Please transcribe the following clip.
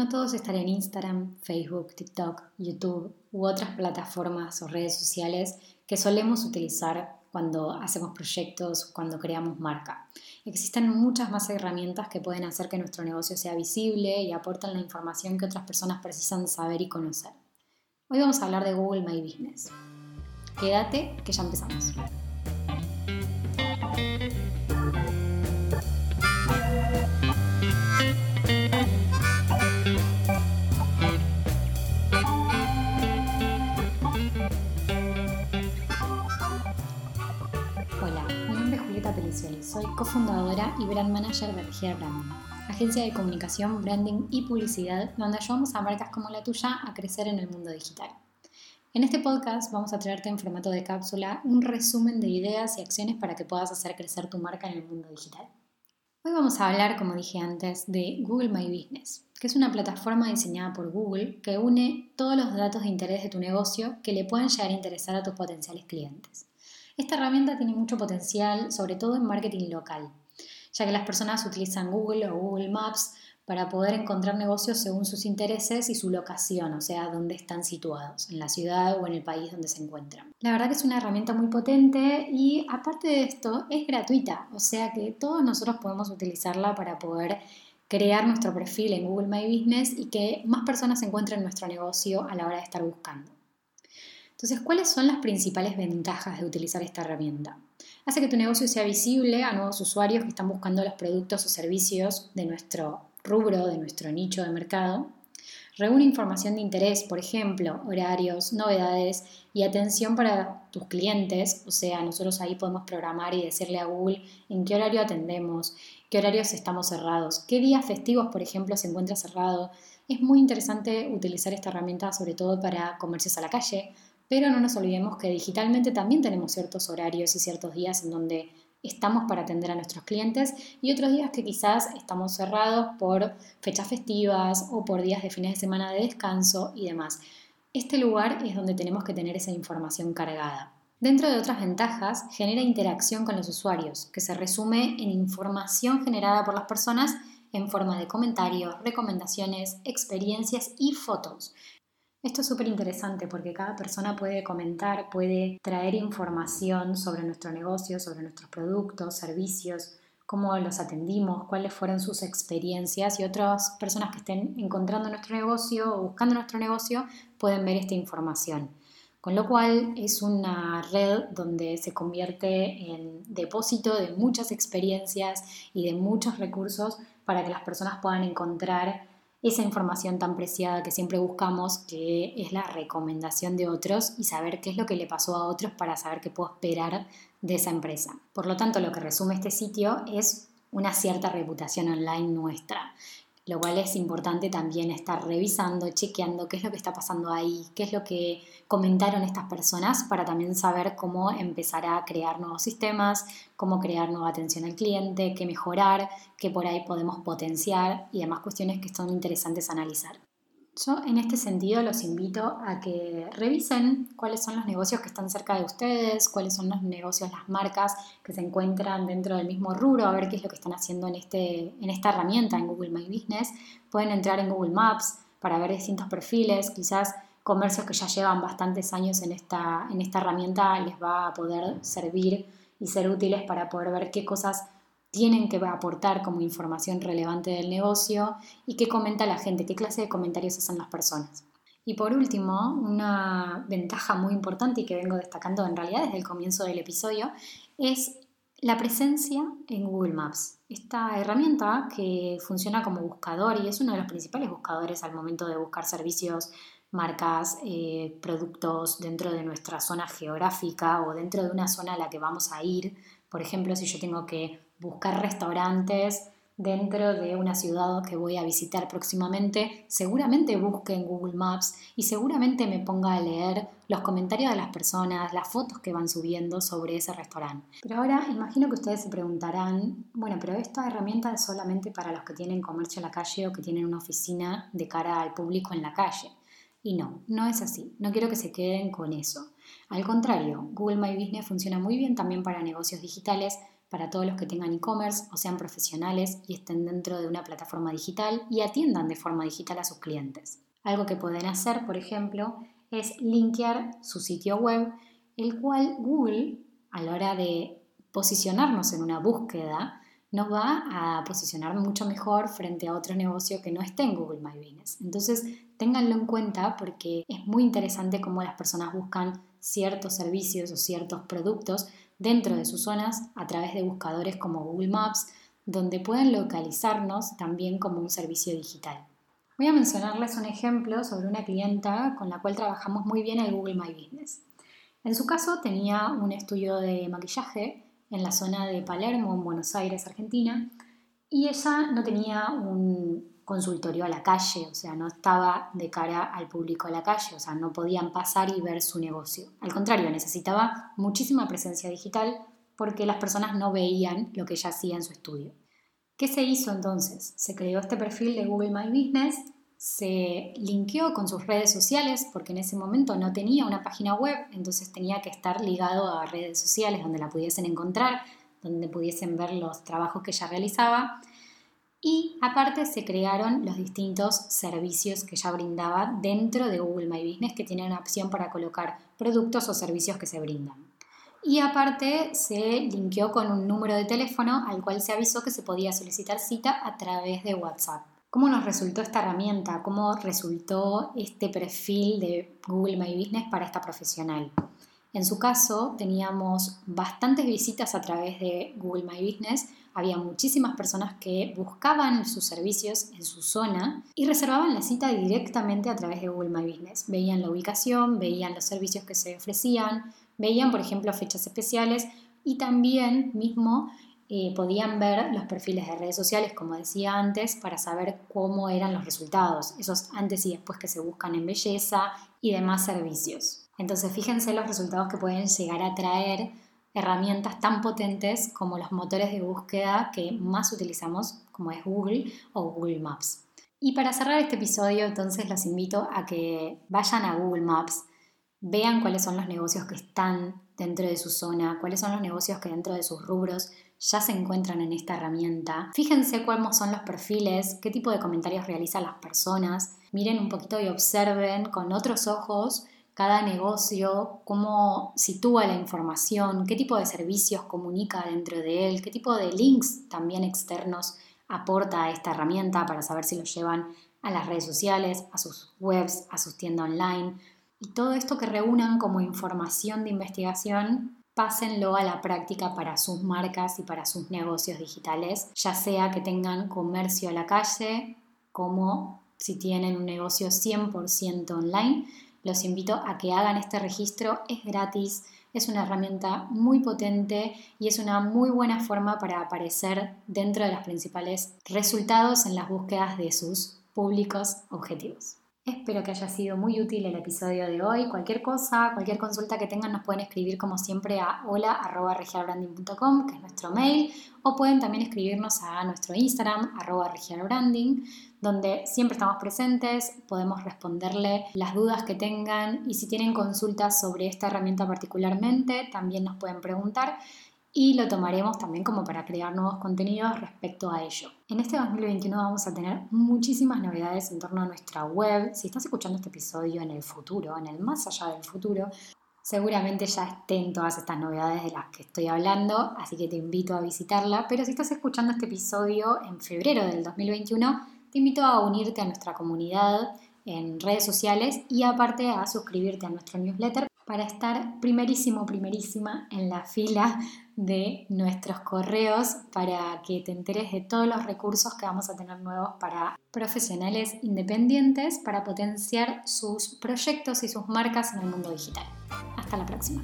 No todos están en Instagram, Facebook, TikTok, YouTube u otras plataformas o redes sociales que solemos utilizar cuando hacemos proyectos, cuando creamos marca. Existen muchas más herramientas que pueden hacer que nuestro negocio sea visible y aportan la información que otras personas precisan saber y conocer. Hoy vamos a hablar de Google My Business. Quédate que ya empezamos. Soy cofundadora y brand manager de Regia Branding, agencia de comunicación, branding y publicidad donde ayudamos a marcas como la tuya a crecer en el mundo digital. En este podcast vamos a traerte en formato de cápsula un resumen de ideas y acciones para que puedas hacer crecer tu marca en el mundo digital. Hoy vamos a hablar, como dije antes, de Google My Business, que es una plataforma diseñada por Google que une todos los datos de interés de tu negocio que le pueden llegar a interesar a tus potenciales clientes. Esta herramienta tiene mucho potencial, sobre todo en marketing local, ya que las personas utilizan Google o Google Maps para poder encontrar negocios según sus intereses y su locación, o sea, dónde están situados, en la ciudad o en el país donde se encuentran. La verdad que es una herramienta muy potente y aparte de esto es gratuita, o sea que todos nosotros podemos utilizarla para poder crear nuestro perfil en Google My Business y que más personas encuentren nuestro negocio a la hora de estar buscando. Entonces, ¿cuáles son las principales ventajas de utilizar esta herramienta? Hace que tu negocio sea visible a nuevos usuarios que están buscando los productos o servicios de nuestro rubro, de nuestro nicho de mercado. Reúne información de interés, por ejemplo, horarios, novedades y atención para tus clientes. O sea, nosotros ahí podemos programar y decirle a Google en qué horario atendemos, qué horarios estamos cerrados, qué días festivos, por ejemplo, se encuentra cerrado. Es muy interesante utilizar esta herramienta sobre todo para comercios a la calle, pero no nos olvidemos que digitalmente también tenemos ciertos horarios y ciertos días en donde estamos para atender a nuestros clientes y otros días que quizás estamos cerrados por fechas festivas o por días de fines de semana de descanso y demás. Este lugar es donde tenemos que tener esa información cargada. Dentro de otras ventajas, genera interacción con los usuarios, que se resume en información generada por las personas en forma de comentarios, recomendaciones, experiencias y fotos. Esto es súper interesante porque cada persona puede comentar, puede traer información sobre nuestro negocio, sobre nuestros productos, servicios, cómo los atendimos, cuáles fueron sus experiencias y otras personas que estén encontrando nuestro negocio o buscando nuestro negocio pueden ver esta información. Con lo cual es una red donde se convierte en depósito de muchas experiencias y de muchos recursos para que las personas puedan encontrar esa información tan preciada que siempre buscamos, que es la recomendación de otros y saber qué es lo que le pasó a otros para saber qué puedo esperar de esa empresa. Por lo tanto, lo que resume este sitio es una cierta reputación online nuestra lo cual es importante también estar revisando, chequeando qué es lo que está pasando ahí, qué es lo que comentaron estas personas para también saber cómo empezar a crear nuevos sistemas, cómo crear nueva atención al cliente, qué mejorar, qué por ahí podemos potenciar y demás cuestiones que son interesantes analizar. Yo en este sentido los invito a que revisen cuáles son los negocios que están cerca de ustedes, cuáles son los negocios, las marcas que se encuentran dentro del mismo rubro, a ver qué es lo que están haciendo en, este, en esta herramienta, en Google My Business. Pueden entrar en Google Maps para ver distintos perfiles, quizás comercios que ya llevan bastantes años en esta, en esta herramienta les va a poder servir y ser útiles para poder ver qué cosas tienen que aportar como información relevante del negocio y qué comenta la gente, qué clase de comentarios hacen las personas. Y por último, una ventaja muy importante y que vengo destacando en realidad desde el comienzo del episodio es la presencia en Google Maps. Esta herramienta que funciona como buscador y es uno de los principales buscadores al momento de buscar servicios, marcas, eh, productos dentro de nuestra zona geográfica o dentro de una zona a la que vamos a ir. Por ejemplo, si yo tengo que buscar restaurantes dentro de una ciudad que voy a visitar próximamente, seguramente busque en Google Maps y seguramente me ponga a leer los comentarios de las personas, las fotos que van subiendo sobre ese restaurante. Pero ahora imagino que ustedes se preguntarán, bueno, pero esta herramienta es solamente para los que tienen comercio en la calle o que tienen una oficina de cara al público en la calle. Y no, no es así. No quiero que se queden con eso. Al contrario, Google My Business funciona muy bien también para negocios digitales para todos los que tengan e-commerce o sean profesionales y estén dentro de una plataforma digital y atiendan de forma digital a sus clientes. Algo que pueden hacer, por ejemplo, es linkear su sitio web, el cual Google, a la hora de posicionarnos en una búsqueda, nos va a posicionar mucho mejor frente a otro negocio que no esté en Google My Business. Entonces, ténganlo en cuenta porque es muy interesante cómo las personas buscan ciertos servicios o ciertos productos dentro de sus zonas a través de buscadores como Google Maps, donde pueden localizarnos también como un servicio digital. Voy a mencionarles un ejemplo sobre una clienta con la cual trabajamos muy bien en Google My Business. En su caso tenía un estudio de maquillaje en la zona de Palermo, en Buenos Aires, Argentina, y ella no tenía un consultorio a la calle, o sea, no estaba de cara al público a la calle, o sea, no podían pasar y ver su negocio. Al contrario, necesitaba muchísima presencia digital porque las personas no veían lo que ella hacía en su estudio. ¿Qué se hizo entonces? Se creó este perfil de Google My Business, se linkeó con sus redes sociales porque en ese momento no tenía una página web, entonces tenía que estar ligado a redes sociales donde la pudiesen encontrar, donde pudiesen ver los trabajos que ella realizaba. Y aparte se crearon los distintos servicios que ella brindaba dentro de Google My Business que tienen una opción para colocar productos o servicios que se brindan. Y aparte se linkeó con un número de teléfono al cual se avisó que se podía solicitar cita a través de WhatsApp. ¿Cómo nos resultó esta herramienta? ¿Cómo resultó este perfil de Google My Business para esta profesional? En su caso, teníamos bastantes visitas a través de Google My Business. Había muchísimas personas que buscaban sus servicios en su zona y reservaban la cita directamente a través de Google My Business. Veían la ubicación, veían los servicios que se ofrecían, veían, por ejemplo, fechas especiales y también mismo eh, podían ver los perfiles de redes sociales, como decía antes, para saber cómo eran los resultados, esos antes y después que se buscan en belleza y demás servicios. Entonces fíjense los resultados que pueden llegar a traer herramientas tan potentes como los motores de búsqueda que más utilizamos, como es Google o Google Maps. Y para cerrar este episodio, entonces los invito a que vayan a Google Maps, vean cuáles son los negocios que están dentro de su zona, cuáles son los negocios que dentro de sus rubros ya se encuentran en esta herramienta. Fíjense cuáles son los perfiles, qué tipo de comentarios realizan las personas. Miren un poquito y observen con otros ojos cada negocio, cómo sitúa la información, qué tipo de servicios comunica dentro de él, qué tipo de links también externos aporta a esta herramienta para saber si los llevan a las redes sociales, a sus webs, a sus tiendas online. Y todo esto que reúnan como información de investigación pásenlo a la práctica para sus marcas y para sus negocios digitales, ya sea que tengan comercio a la calle como si tienen un negocio 100% online. Los invito a que hagan este registro, es gratis, es una herramienta muy potente y es una muy buena forma para aparecer dentro de los principales resultados en las búsquedas de sus públicos objetivos. Espero que haya sido muy útil el episodio de hoy. Cualquier cosa, cualquier consulta que tengan nos pueden escribir como siempre a hola.regialbranding.com, que es nuestro mail, o pueden también escribirnos a nuestro Instagram, arroba donde siempre estamos presentes, podemos responderle las dudas que tengan y si tienen consultas sobre esta herramienta particularmente, también nos pueden preguntar y lo tomaremos también como para crear nuevos contenidos respecto a ello. En este 2021 vamos a tener muchísimas novedades en torno a nuestra web. Si estás escuchando este episodio en el futuro, en el más allá del futuro, seguramente ya estén todas estas novedades de las que estoy hablando, así que te invito a visitarla. Pero si estás escuchando este episodio en febrero del 2021, te invito a unirte a nuestra comunidad en redes sociales y aparte a suscribirte a nuestro newsletter para estar primerísimo, primerísima en la fila de nuestros correos para que te enteres de todos los recursos que vamos a tener nuevos para profesionales independientes para potenciar sus proyectos y sus marcas en el mundo digital. Hasta la próxima.